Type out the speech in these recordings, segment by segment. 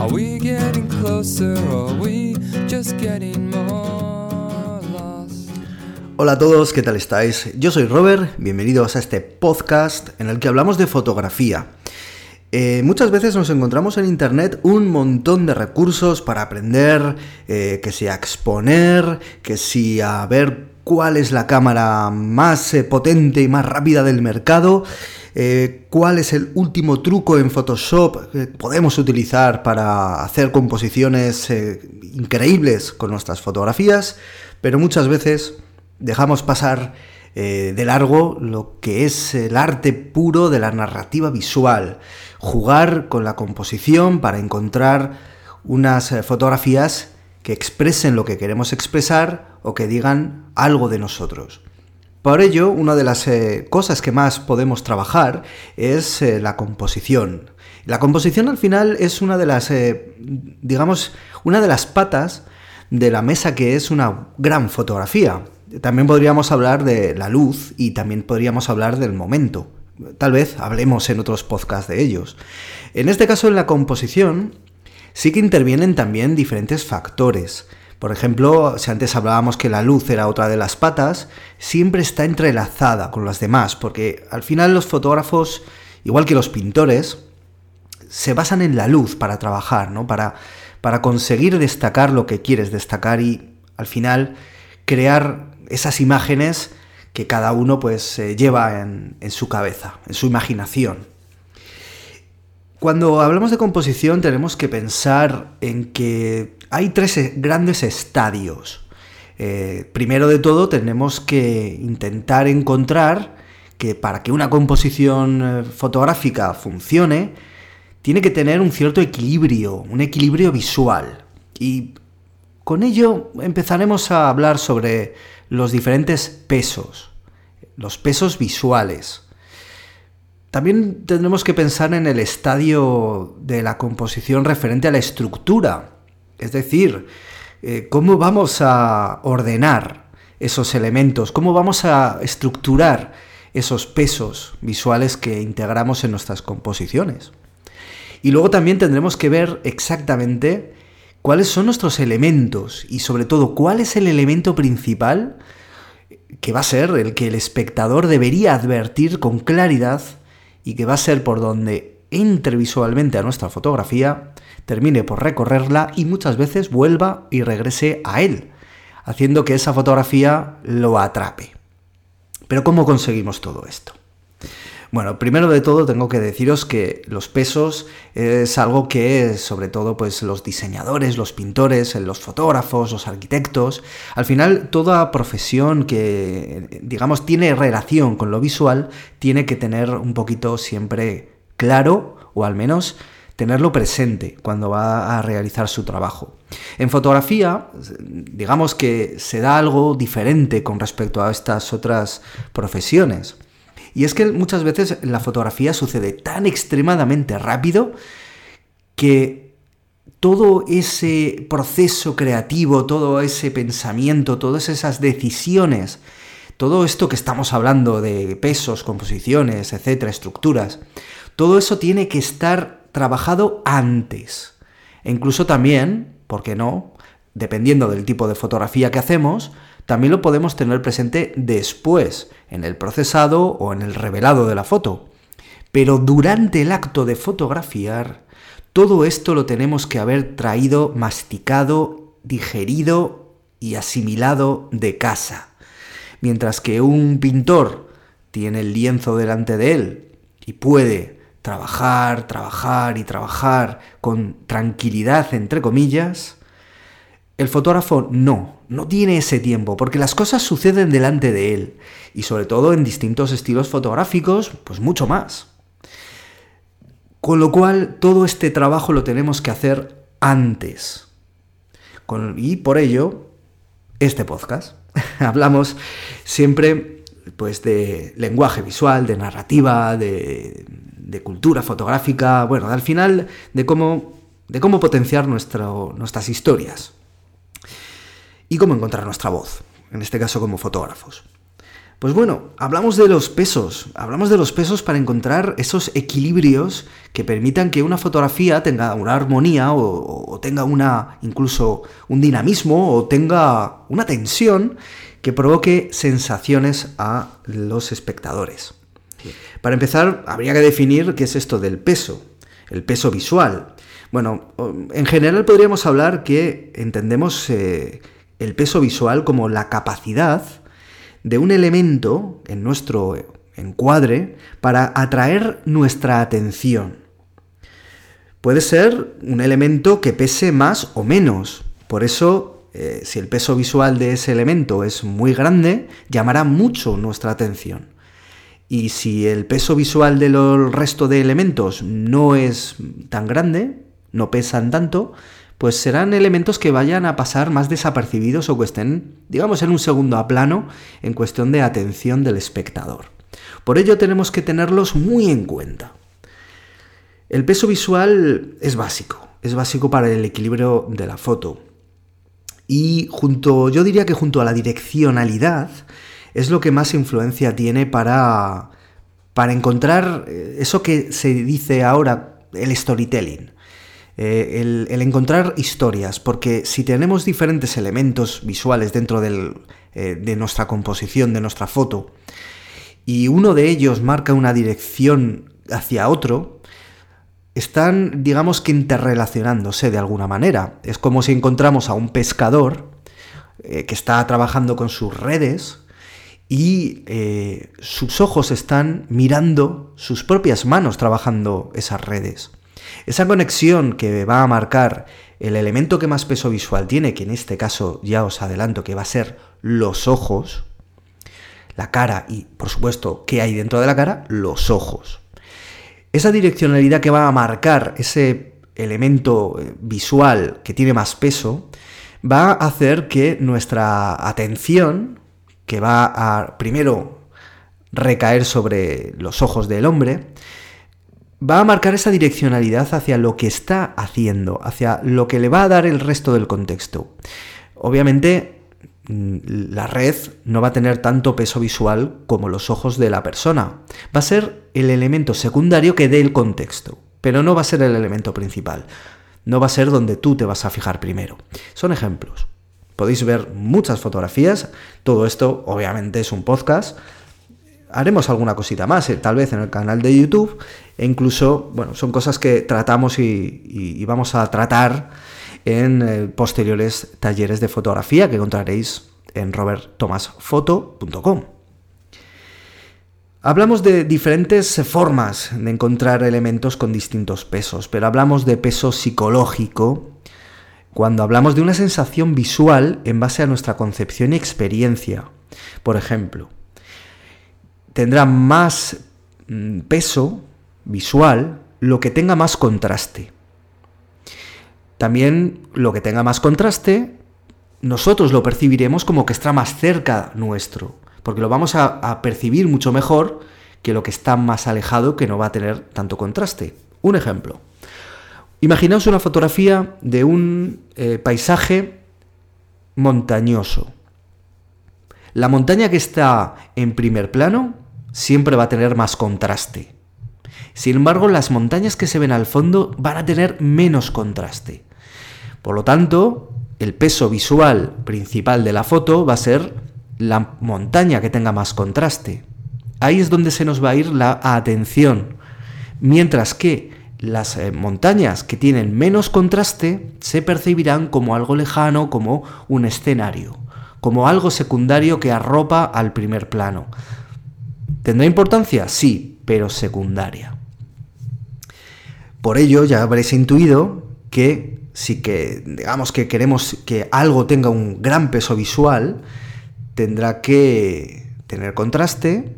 Are we getting closer or are we just getting more lost? Hola a todos, ¿qué tal estáis? Yo soy Robert, bienvenidos a este podcast en el que hablamos de fotografía. Eh, muchas veces nos encontramos en Internet un montón de recursos para aprender, eh, que si a exponer, que si a ver cuál es la cámara más eh, potente y más rápida del mercado, cuál es el último truco en Photoshop que podemos utilizar para hacer composiciones increíbles con nuestras fotografías, pero muchas veces dejamos pasar de largo lo que es el arte puro de la narrativa visual. Jugar con la composición para encontrar unas eh, fotografías que expresen lo que queremos expresar o que digan algo de nosotros. Por ello, una de las eh, cosas que más podemos trabajar es eh, la composición. La composición al final es una de las, digamos, una de las patas de la mesa que es una gran fotografía. También podríamos hablar de la luz y también podríamos hablar del momento. Tal vez hablemos en otros podcasts de ellos. En este caso, en la composición, sí que intervienen también diferentes factores. Por ejemplo, si antes hablábamos que la luz era otra de las patas, siempre está entrelazada con las demás, porque al final los fotógrafos, igual que los pintores, se basan en la luz para trabajar, ¿no? Para, para conseguir destacar lo que quieres destacar y al final crear esas imágenes que cada uno pues lleva en, su cabeza, en su imaginación. Cuando hablamos de composición tenemos que pensar en que hay tres e, grandes estadios. Eh, primero de todo tenemos que intentar encontrar que para que una composición eh, fotográfica funcione, tiene que tener un cierto equilibrio, un equilibrio visual. Y con ello empezaremos a hablar sobre los diferentes pesos, los pesos visuales. También tendremos que pensar en el estadio de la composición referente a la estructura, es decir, eh, cómo vamos a ordenar esos elementos, cómo vamos a estructurar esos pesos visuales que integramos en nuestras composiciones. Y luego también tendremos que ver exactamente cuáles son nuestros elementos y sobre todo cuál es el elemento principal que va a ser el que el espectador debería advertir con claridad y que va a ser por donde entre visualmente a nuestra fotografía, termine por recorrerla y muchas veces vuelva y regrese a él, haciendo que esa fotografía lo atrape. Pero ¿cómo conseguimos todo esto? Bueno, primero de todo tengo que deciros que los pesos es algo que sobre todo pues los diseñadores, los pintores, los fotógrafos, los arquitectos, al final toda profesión que digamos tiene relación con lo visual tiene que tener un poquito siempre claro o al menos tenerlo presente cuando va a realizar su trabajo. En fotografía, digamos que se da algo diferente con respecto a estas otras profesiones. Y es que muchas veces la fotografía sucede tan extremadamente rápido que todo ese proceso creativo, todo ese pensamiento, todas esas decisiones, todo esto que estamos hablando de pesos, composiciones, etcétera, estructuras, todo eso tiene que estar trabajado antes. E incluso también, ¿por qué no? Dependiendo del tipo de fotografía que hacemos, también lo podemos tener presente después, en el procesado o en el revelado de la foto. Pero durante el acto de fotografiar, todo esto lo tenemos que haber traído masticado, digerido y asimilado de casa. Mientras que un pintor tiene el lienzo delante de él y puede trabajar, trabajar y trabajar con tranquilidad, entre comillas, el fotógrafo no, no tiene ese tiempo, porque las cosas suceden delante de él, y sobre todo en distintos estilos fotográficos, pues mucho más. Con lo cual, todo este trabajo lo tenemos que hacer antes. y por ello, este podcast. Hablamos siempre pues, de lenguaje visual, de narrativa, de, cultura fotográfica, bueno, al final de cómo, de cómo potenciar nuestras historias y cómo encontrar nuestra voz. en este caso como fotógrafos. Pues bueno, hablamos de los pesos, hablamos de los pesos para encontrar esos equilibrios que permitan que una fotografía tenga una armonía o, tenga una incluso un dinamismo o tenga una tensión que provoque sensaciones a los espectadores. Para empezar, habría que definir qué es esto del peso, el peso visual. Bueno, en general podríamos hablar que entendemos eh, el peso visual como la capacidad de un elemento en nuestro encuadre para atraer nuestra atención. Puede ser un elemento que pese más o menos. Por eso, eh, si el peso visual de ese elemento es muy grande, llamará mucho nuestra atención. Y si el peso visual del resto de elementos no es tan grande, no pesan tanto, pues serán elementos que vayan a pasar más desapercibidos o que estén, digamos, en un segundo a plano en cuestión de atención del espectador. Por ello tenemos que tenerlos muy en cuenta. El peso visual es básico, es básico para el equilibrio de la foto. Y junto, yo diría que junto a la direccionalidad, es lo que más influencia tiene para, para encontrar eh, eso que se dice ahora el storytelling. Eh, el, encontrar historias, porque si tenemos diferentes elementos visuales dentro eh, de nuestra composición, de nuestra foto, y uno de ellos marca una dirección hacia otro, están, digamos que interrelacionándose de alguna manera. Es como si encontramos a un pescador eh, que está trabajando con sus redes y sus ojos están mirando sus propias manos trabajando esas redes. Esa conexión que va a marcar el elemento que más peso visual tiene, que en este caso ya os adelanto que va a ser los ojos, la cara y por supuesto qué hay dentro de la cara, los ojos. Esa direccionalidad que va a marcar ese elemento eh, visual que tiene más peso, va a hacer que nuestra atención, que va a primero recaer sobre los ojos del hombre, va a marcar esa direccionalidad hacia lo que está haciendo, hacia lo que le va a dar el resto del contexto. Obviamente, mm, la red no va a tener tanto peso visual como los ojos de la persona. Va a ser el elemento secundario que dé el contexto, pero no va a ser el elemento principal. No va a ser donde tú te vas a fijar primero. Son ejemplos. Podéis ver muchas fotografías. Todo esto obviamente es un podcast haremos alguna cosita más, eh, tal vez en el canal de YouTube, e incluso, bueno, son cosas que tratamos y, vamos a tratar en eh, posteriores talleres de fotografía que encontraréis en roberttomasfoto.com. Hablamos de diferentes formas de encontrar elementos con distintos pesos, pero hablamos de peso psicológico cuando hablamos de una sensación visual en base a nuestra concepción y experiencia. Por ejemplo, tendrá más mm, peso visual lo que tenga más contraste. También lo que tenga más contraste, nosotros lo percibiremos como que está más cerca nuestro, porque lo vamos a, percibir mucho mejor que lo que está más alejado, que no va a tener tanto contraste. Un ejemplo. Imaginaos una fotografía de un eh, paisaje montañoso. La montaña que está en primer plano siempre va a tener más contraste. Sin embargo, las montañas que se ven al fondo van a tener menos contraste. Por lo tanto, el peso visual principal de la foto va a ser la montaña que tenga más contraste. Ahí es donde se nos va a ir la atención. Mientras que las eh, montañas que tienen menos contraste se percibirán como algo lejano, como un escenario, como algo secundario que arropa al primer plano. ¿Tendrá importancia? Sí, pero secundaria. Por ello, ya habréis intuido que si que, digamos que queremos que algo tenga un gran peso visual, tendrá que tener contraste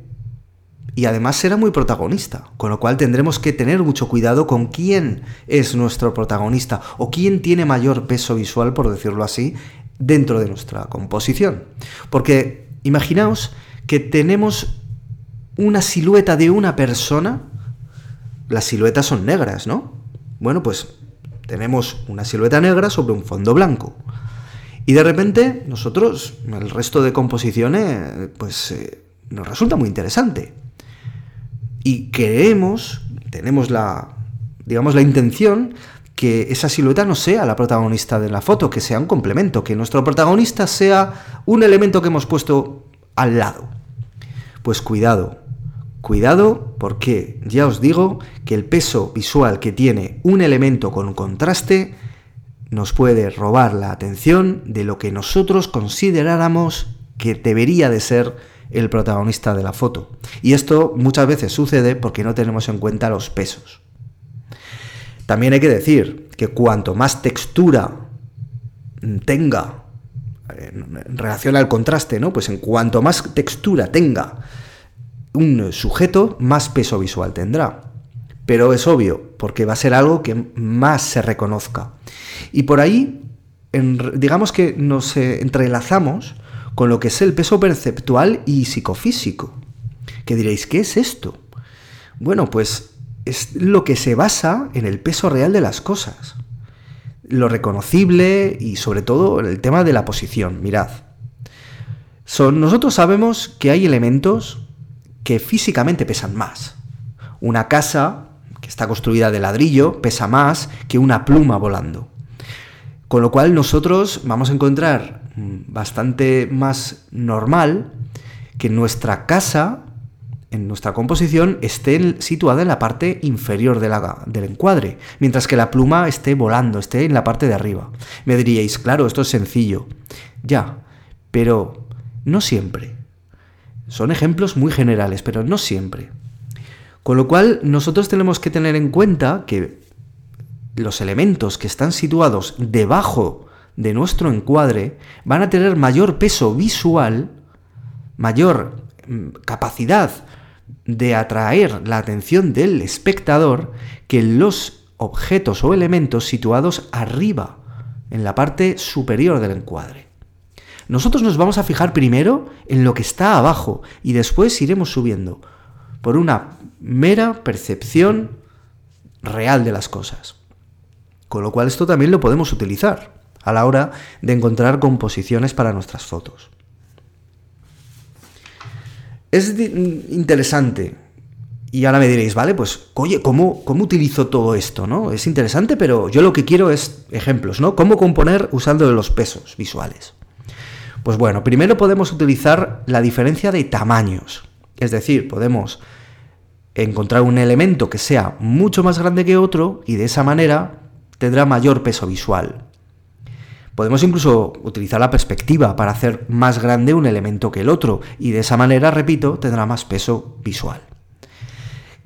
y además será muy protagonista, con lo cual tendremos que tener mucho cuidado con quién es nuestro protagonista o quién tiene mayor peso visual, por decirlo así, dentro de nuestra composición. Porque imaginaos que tenemos una silueta de una persona, las siluetas son negras, ¿no? Bueno, pues tenemos una silueta negra sobre un fondo blanco. Y de repente nosotros, el resto de composiciones, pues eh, nos resulta muy interesante. Y creemos, tenemos la, digamos, la intención que esa silueta no sea la protagonista de la foto, que sea un complemento, que nuestro protagonista sea un elemento que hemos puesto al lado. Pues cuidado, cuidado porque ya os digo que el peso visual que tiene un elemento con contraste nos puede robar la atención de lo que nosotros consideráramos que debería de ser el protagonista de la foto. Y esto muchas veces sucede porque no tenemos en cuenta los pesos. También hay que decir que cuanto más textura tenga en relación al contraste, ¿no? Pues en cuanto más textura tenga un sujeto, más peso visual tendrá. Pero es obvio, porque va a ser algo que más se reconozca. Y por ahí, digamos que nos eh, entrelazamos con lo que es el peso perceptual y psicofísico. Que diréis, ¿qué es esto? Bueno, pues es lo que se basa en el peso real de las cosas. Lo reconocible y sobre todo en el tema de la posición. Mirad. Nosotros sabemos que hay elementos que físicamente pesan más. Una casa que está construida de ladrillo pesa más que una pluma volando. Con lo cual nosotros vamos a encontrar bastante más normal que nuestra casa, en nuestra composición, esté situada en la parte inferior del encuadre, mientras que la pluma esté volando, esté en la parte de arriba. Me diríais, claro, esto es sencillo. Ya, pero no siempre. Son ejemplos muy generales, pero no siempre. Con lo cual, nosotros tenemos que tener en cuenta que los elementos que están situados debajo de nuestro encuadre van a tener mayor peso visual, mayor mm, capacidad de atraer la atención del espectador que los objetos o elementos situados arriba, en la parte superior del encuadre. Nosotros nos vamos a fijar primero en lo que está abajo y después iremos subiendo por una mera percepción real de las cosas. Con lo cual esto también lo podemos utilizar a la hora de encontrar composiciones para nuestras fotos. Es interesante. Y ahora me diréis, vale, pues, oye, ¿cómo, ¿cómo utilizo todo esto? ¿no? Es interesante, pero yo lo que quiero es ejemplos, ¿no? ¿Cómo componer usando los pesos visuales? Pues bueno, primero podemos utilizar la diferencia de tamaños. Es decir, podemos encontrar un elemento que sea mucho más grande que otro y de esa manera tendrá mayor peso visual. Podemos incluso utilizar la perspectiva para hacer más grande un elemento que el otro y de esa manera, repito, tendrá más peso visual.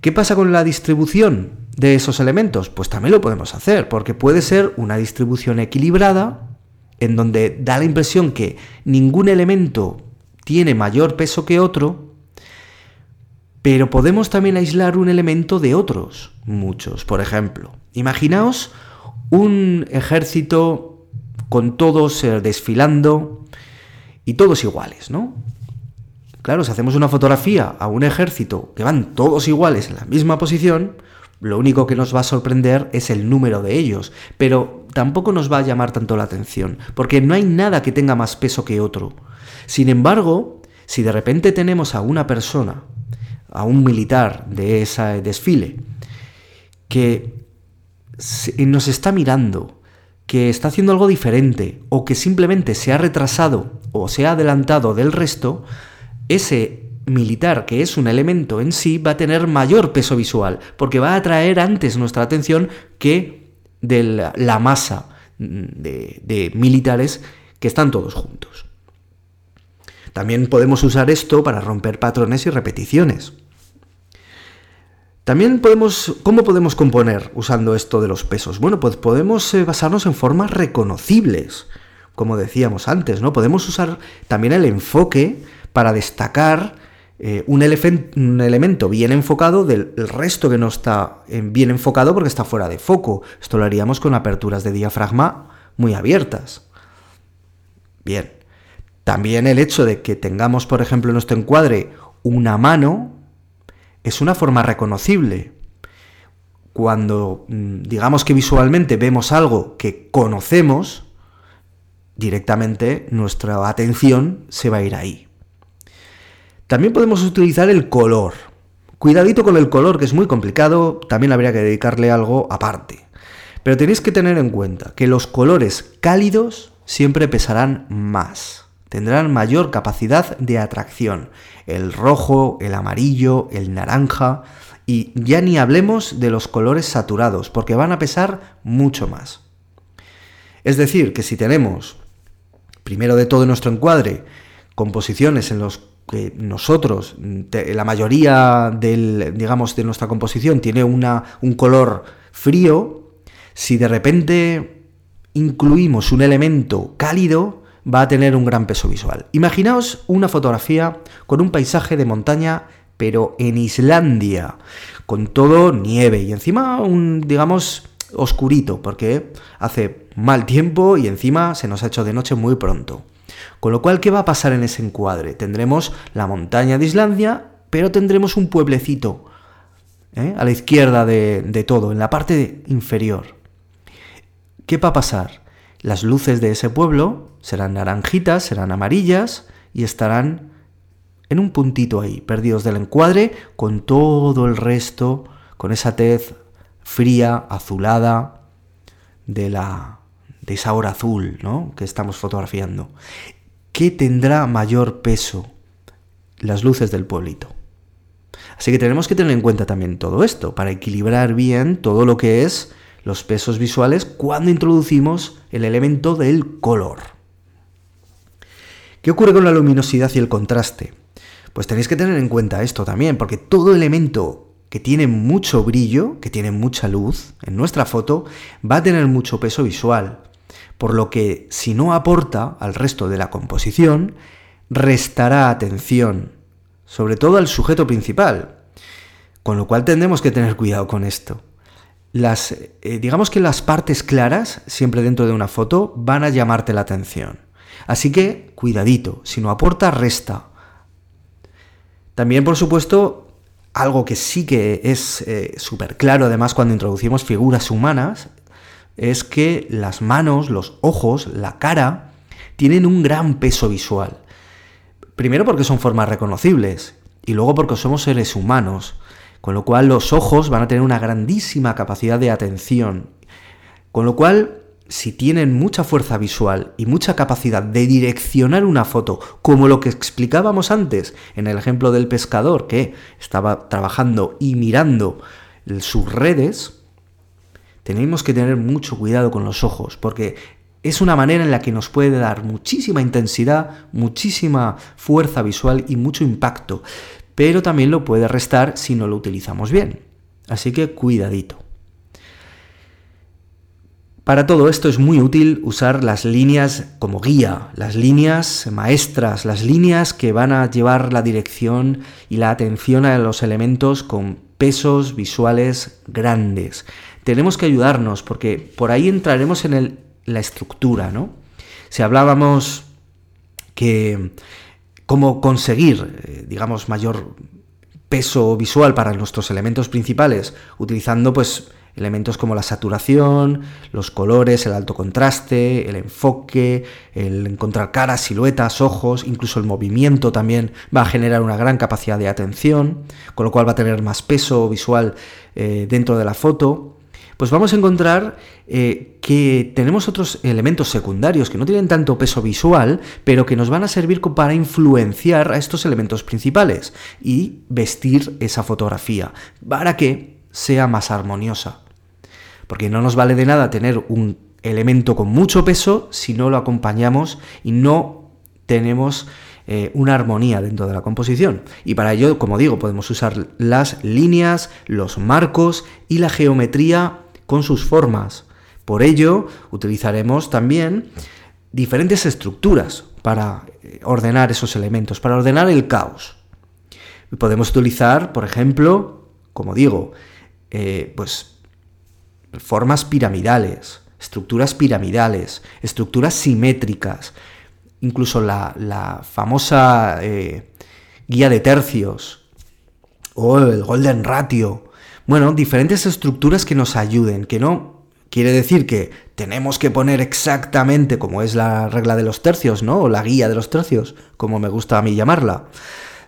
¿Qué pasa con la distribución de esos elementos? Pues también lo podemos hacer, porque puede ser una distribución equilibrada, en donde da la impresión que ningún elemento tiene mayor peso que otro, pero podemos también aislar un elemento de otros, muchos. Por ejemplo, imaginaos un ejército con todos desfilando y todos iguales, ¿no? Claro, si hacemos una fotografía a un ejército que van todos iguales en la misma posición, lo único que nos va a sorprender es el número de ellos, pero tampoco nos va a llamar tanto la atención, porque no hay nada que tenga más peso que otro. Sin embargo, si de repente tenemos a una persona, a un militar de ese desfile, que nos está mirando, que está haciendo algo diferente o que simplemente se ha retrasado o se ha adelantado del resto, ese militar, que es un elemento en sí, va a tener mayor peso visual, porque va a atraer antes nuestra atención que de la, masa de, militares que están todos juntos. También podemos usar esto para romper patrones y repeticiones. También podemos, ¿cómo podemos componer usando esto de los pesos? Bueno, pues podemos eh, basarnos en formas reconocibles, como decíamos antes, ¿no? Podemos usar también el enfoque para destacar eh, un, un, elemento bien enfocado del resto que no está bien enfocado porque está fuera de foco. Esto lo haríamos con aperturas de diafragma muy abiertas. Bien. También el hecho de que tengamos, por ejemplo, en nuestro encuadre una mano es una forma reconocible. Cuando mm, digamos que visualmente vemos algo que conocemos, directamente nuestra atención se va a ir ahí. También podemos utilizar el color. Cuidadito con el color, que es muy complicado, también habría que dedicarle algo aparte. Pero tenéis que tener en cuenta que los colores cálidos siempre pesarán más, tendrán mayor capacidad de atracción. El rojo, el amarillo, el naranja, y ya ni hablemos de los colores saturados, porque van a pesar mucho más. Es decir, que si tenemos, primero de todo nuestro encuadre, composiciones en los que nosotros, la mayoría del, digamos, de nuestra composición tiene una, un color frío, si de repente incluimos un elemento cálido, va a tener un gran peso visual. Imaginaos una fotografía con un paisaje de montaña pero en Islandia, con todo nieve y encima un, digamos, oscurito, porque hace mal tiempo y encima se nos ha hecho de noche muy pronto. Con lo cual, ¿qué va a pasar en ese encuadre? Tendremos la montaña de Islandia, pero tendremos un pueblecito ¿eh? a la izquierda de, de todo, en la parte inferior. ¿Qué va a pasar? Las luces de ese pueblo serán naranjitas, serán amarillas y estarán en un puntito ahí, perdidos del encuadre, con todo el resto, con esa tez fría, azulada, de la de esa hora azul, ¿no? que estamos fotografiando. ¿Qué tendrá mayor peso? Las luces del pueblito. Así que tenemos que tener en cuenta también todo esto para equilibrar bien todo lo que es los pesos visuales cuando introducimos el elemento del color. ¿Qué ocurre con la luminosidad y el contraste? Pues tenéis que tener en cuenta esto también, porque todo elemento que tiene mucho brillo, que tiene mucha luz en nuestra foto, va a tener mucho peso visual. Por lo que si no aporta al resto de la composición, restará atención, sobre todo al sujeto principal. Con lo cual tendremos que tener cuidado con esto. Las, eh, digamos que las partes claras, siempre dentro de una foto, van a llamarte la atención. Así que, cuidadito, si no aporta, resta. También, por supuesto, algo que sí que es eh, súper claro, además, cuando introducimos figuras humanas, es que las manos, los ojos, la cara, tienen un gran peso visual. Primero porque son formas reconocibles y luego porque somos seres humanos, con lo cual los ojos van a tener una grandísima capacidad de atención. Con lo cual si tienen mucha fuerza visual y mucha capacidad de direccionar una foto, como lo que explicábamos antes en el ejemplo del pescador que estaba trabajando y mirando sus redes, tenemos que tener mucho cuidado con los ojos, porque es una manera en la que nos puede dar muchísima intensidad, muchísima fuerza visual y mucho impacto, pero también lo puede restar si no lo utilizamos bien. Así que cuidadito. Para todo esto es muy útil usar las líneas como guía, las líneas maestras, las líneas que van a llevar la dirección y la atención a los elementos con pesos visuales grandes. Tenemos que ayudarnos porque por ahí entraremos en la estructura, ¿no? Si hablábamos que cómo conseguir, eh, digamos, mayor peso visual para nuestros elementos principales utilizando pues elementos como la saturación, los colores, el alto contraste, el enfoque, el encontrar caras, siluetas, ojos, incluso el movimiento también va a generar una gran capacidad de atención, con lo cual va a tener más peso visual eh, dentro de la foto. Pues vamos a encontrar eh, que tenemos otros elementos secundarios que no tienen tanto peso visual, pero que nos van a servir para influenciar a estos elementos principales y vestir esa fotografía para que sea más armoniosa. Porque no nos vale de nada tener un elemento con mucho peso si no lo acompañamos y no tenemos eh, una armonía dentro de la composición. Y para ello, como digo, podemos usar las líneas, los marcos y la geometría con sus formas. Por ello, utilizaremos también diferentes estructuras para eh, ordenar esos elementos, para ordenar el caos. Podemos utilizar, por ejemplo, como digo, eh, pues formas piramidales, estructuras piramidales, estructuras simétricas, incluso la, famosa eh, guía de tercios o el golden ratio. Bueno, diferentes estructuras que nos ayuden, que no quiere decir que tenemos que poner exactamente, como es la regla de los tercios, ¿no? O la guía de los tercios, como me gusta a mí llamarla.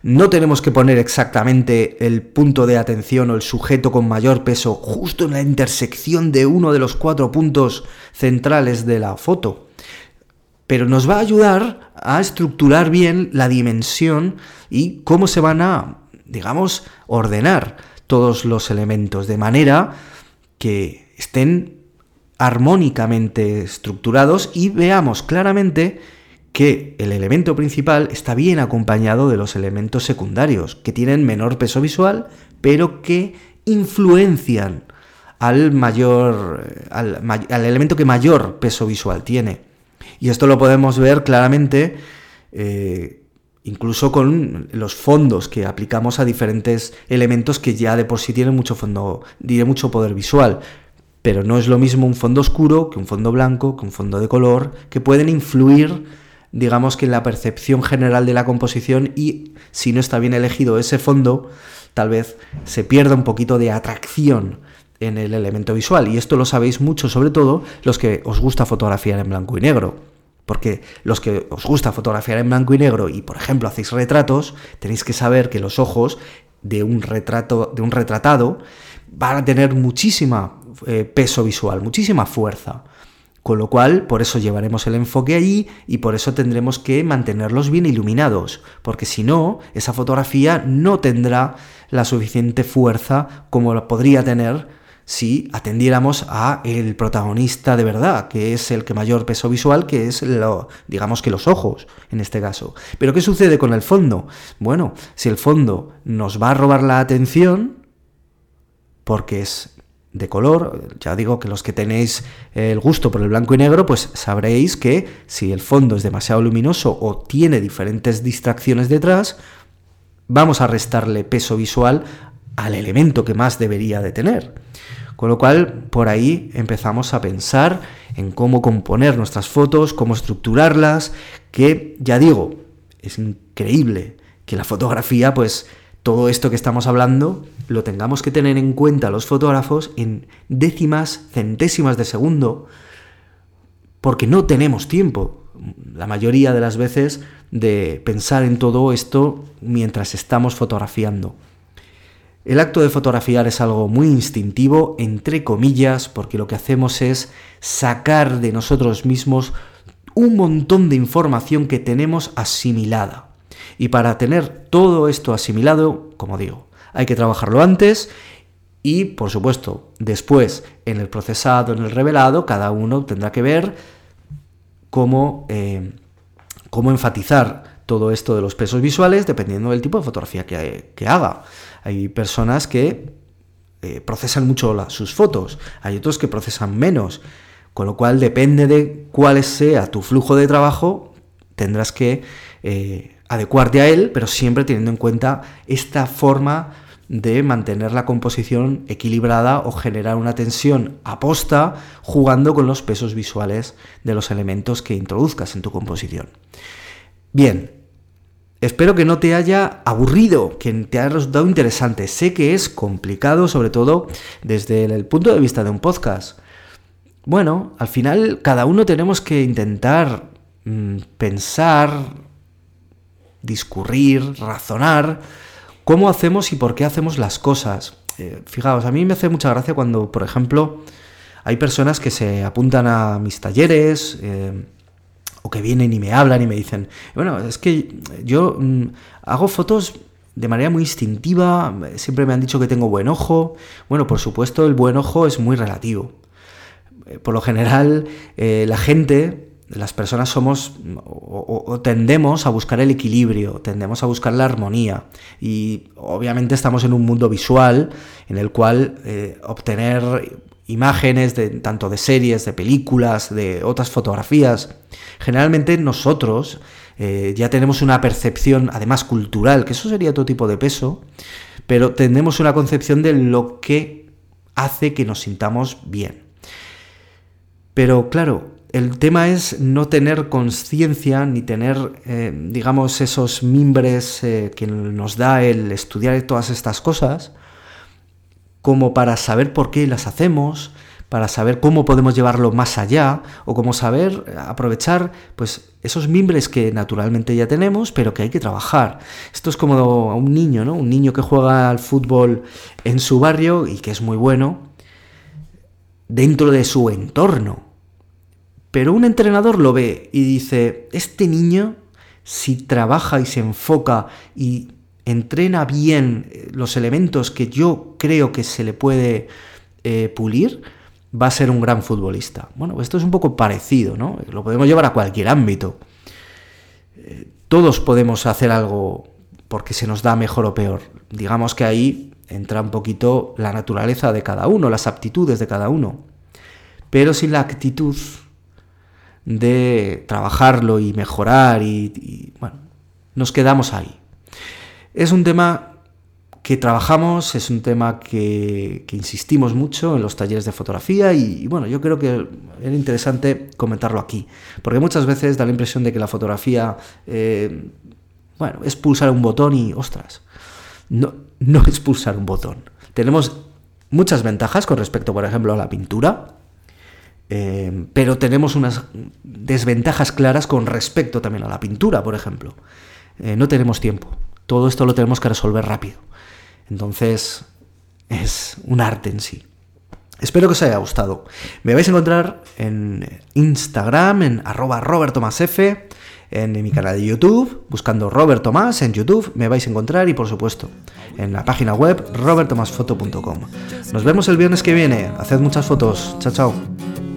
No tenemos que poner exactamente el punto de atención o el sujeto con mayor peso justo en la intersección de uno de los cuatro puntos centrales de la foto. Pero nos va a ayudar a estructurar bien la dimensión y cómo se van a, digamos, ordenar todos los elementos de manera que estén armónicamente estructurados y veamos claramente que el elemento principal está bien acompañado de los elementos secundarios, que tienen menor peso visual, pero que influencian al mayor al, elemento que mayor peso visual tiene. Y esto lo podemos ver claramente eh, incluso con los fondos que aplicamos a diferentes elementos que ya de por sí tienen mucho fondo, diré mucho poder visual. Pero no es lo mismo un fondo oscuro que un fondo blanco, que un fondo de color, que pueden influir, digamos que la percepción general de la composición y si no está bien elegido ese fondo, tal vez se pierda un poquito de atracción en el elemento visual. Y esto lo sabéis mucho, sobre todo los que os gusta fotografiar en blanco y negro. Porque los que os gusta fotografiar en blanco y negro y, por ejemplo, hacéis retratos, tenéis que saber que los ojos de un retrato, de un retratado, van a tener muchísima eh, peso visual, muchísima fuerza. Con lo cual, por eso llevaremos el enfoque allí y por eso tendremos que mantenerlos bien iluminados, porque si no, esa fotografía no tendrá la suficiente fuerza como la podría tener si atendiéramos a el protagonista de verdad, que es el que mayor peso visual, que es lo, digamos que los ojos en este caso. Pero ¿qué sucede con el fondo? Bueno, si el fondo nos va a robar la atención, porque es de color, ya digo que los que tenéis el gusto por el blanco y negro, pues sabréis que si el fondo es demasiado luminoso o tiene diferentes distracciones detrás, vamos a restarle peso visual al elemento que más debería de tener. Con lo cual, por ahí empezamos a pensar en cómo componer nuestras fotos, cómo estructurarlas, que ya digo, es increíble que la fotografía, pues todo esto que estamos hablando, lo tengamos que tener en cuenta los fotógrafos en décimas, centésimas de segundo, porque no tenemos tiempo, la mayoría de las veces, de pensar en todo esto mientras estamos fotografiando. El acto de fotografiar es algo muy instintivo, entre comillas, porque lo que hacemos es sacar de nosotros mismos un montón de información que tenemos asimilada. Y para tener todo esto asimilado, como digo, hay que trabajarlo antes y, por supuesto, después en el procesado, en el revelado, cada uno tendrá que ver cómo, eh, cómo enfatizar todo esto de los pesos visuales dependiendo del tipo de fotografía que, que haga. Hay personas que eh, procesan mucho sus fotos, hay otros que procesan menos, con lo cual depende de cuál sea tu flujo de trabajo, tendrás que eh, adecuarte a él, pero siempre teniendo en cuenta esta forma de mantener la composición equilibrada o generar una tensión aposta jugando con los pesos visuales de los elementos que introduzcas en tu composición. Bien, Espero que no te haya aburrido, que te haya resultado interesante. Sé que es complicado, sobre todo desde el punto de vista de un podcast. Bueno, al final cada uno tenemos que intentar mm, pensar, discurrir, razonar cómo hacemos y por qué hacemos las cosas. Eh, fijaos, a mí me hace mucha gracia cuando, por ejemplo, hay personas que se apuntan a mis talleres. Eh, o que vienen y me hablan y me dicen, bueno, es que yo mm, hago fotos de manera muy instintiva, siempre me han dicho que tengo buen ojo. Bueno, por supuesto, el buen ojo es muy relativo. Eh, por lo general, la gente, las personas somos o, tendemos a buscar el equilibrio, tendemos a buscar la armonía. Y obviamente estamos en un mundo visual en el cual eh, obtener imágenes de, tanto de series, de películas, de otras fotografías. Generalmente nosotros eh, ya tenemos una percepción, además cultural, que eso sería otro tipo de peso, pero tenemos una concepción de lo que hace que nos sintamos bien. Pero claro, el tema es no tener conciencia ni tener, eh, digamos, esos mimbres eh, que nos da el estudiar todas estas cosas, como para saber por qué las hacemos, para saber cómo podemos llevarlo más allá o cómo saber aprovechar pues esos mimbres que naturalmente ya tenemos, pero que hay que trabajar. Esto es como un niño, ¿no? Un niño que juega al fútbol en su barrio y que es muy bueno dentro de su entorno. Pero un entrenador lo ve y dice, este niño si trabaja y se enfoca y entrena bien los elementos que yo creo que se le puede eh, pulir, va a ser un gran futbolista. Bueno, esto es un poco parecido, ¿no? Lo podemos llevar a cualquier ámbito. Eh, todos podemos hacer algo porque se nos da mejor o peor. Digamos que ahí entra un poquito la naturaleza de cada uno, las aptitudes de cada uno. Pero sin la actitud de trabajarlo y mejorar y bueno, nos quedamos ahí. Es un tema que trabajamos, es un tema que, insistimos mucho en los talleres de fotografía y, bueno, yo creo que era interesante comentarlo aquí, porque muchas veces da la impresión de que la fotografía, eh, bueno, es pulsar un botón y, ostras, no, no es pulsar un botón. Tenemos muchas ventajas con respecto, por ejemplo, a la pintura, eh, pero tenemos unas desventajas claras con respecto también a la pintura, por ejemplo. Eh, no tenemos tiempo. Todo esto lo tenemos que resolver rápido. Entonces, es un arte en sí. Espero que os haya gustado. Me vais a encontrar en Instagram, en arroba robertomasf, en mi canal de YouTube, buscando Robert Tomás en YouTube, me vais a encontrar y por supuesto en la página web robertomasfoto.com. Nos vemos el viernes que viene. Haced muchas fotos. Chao, chao.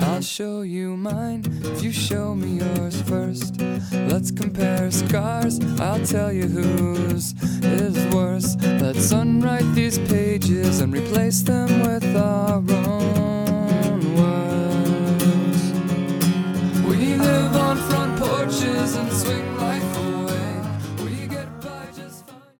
I'll show you mine if you show me yours first. Let's compare scars, I'll tell you whose is worse. Let's unwrite these pages and replace them with our own words. We live on front porches and swing.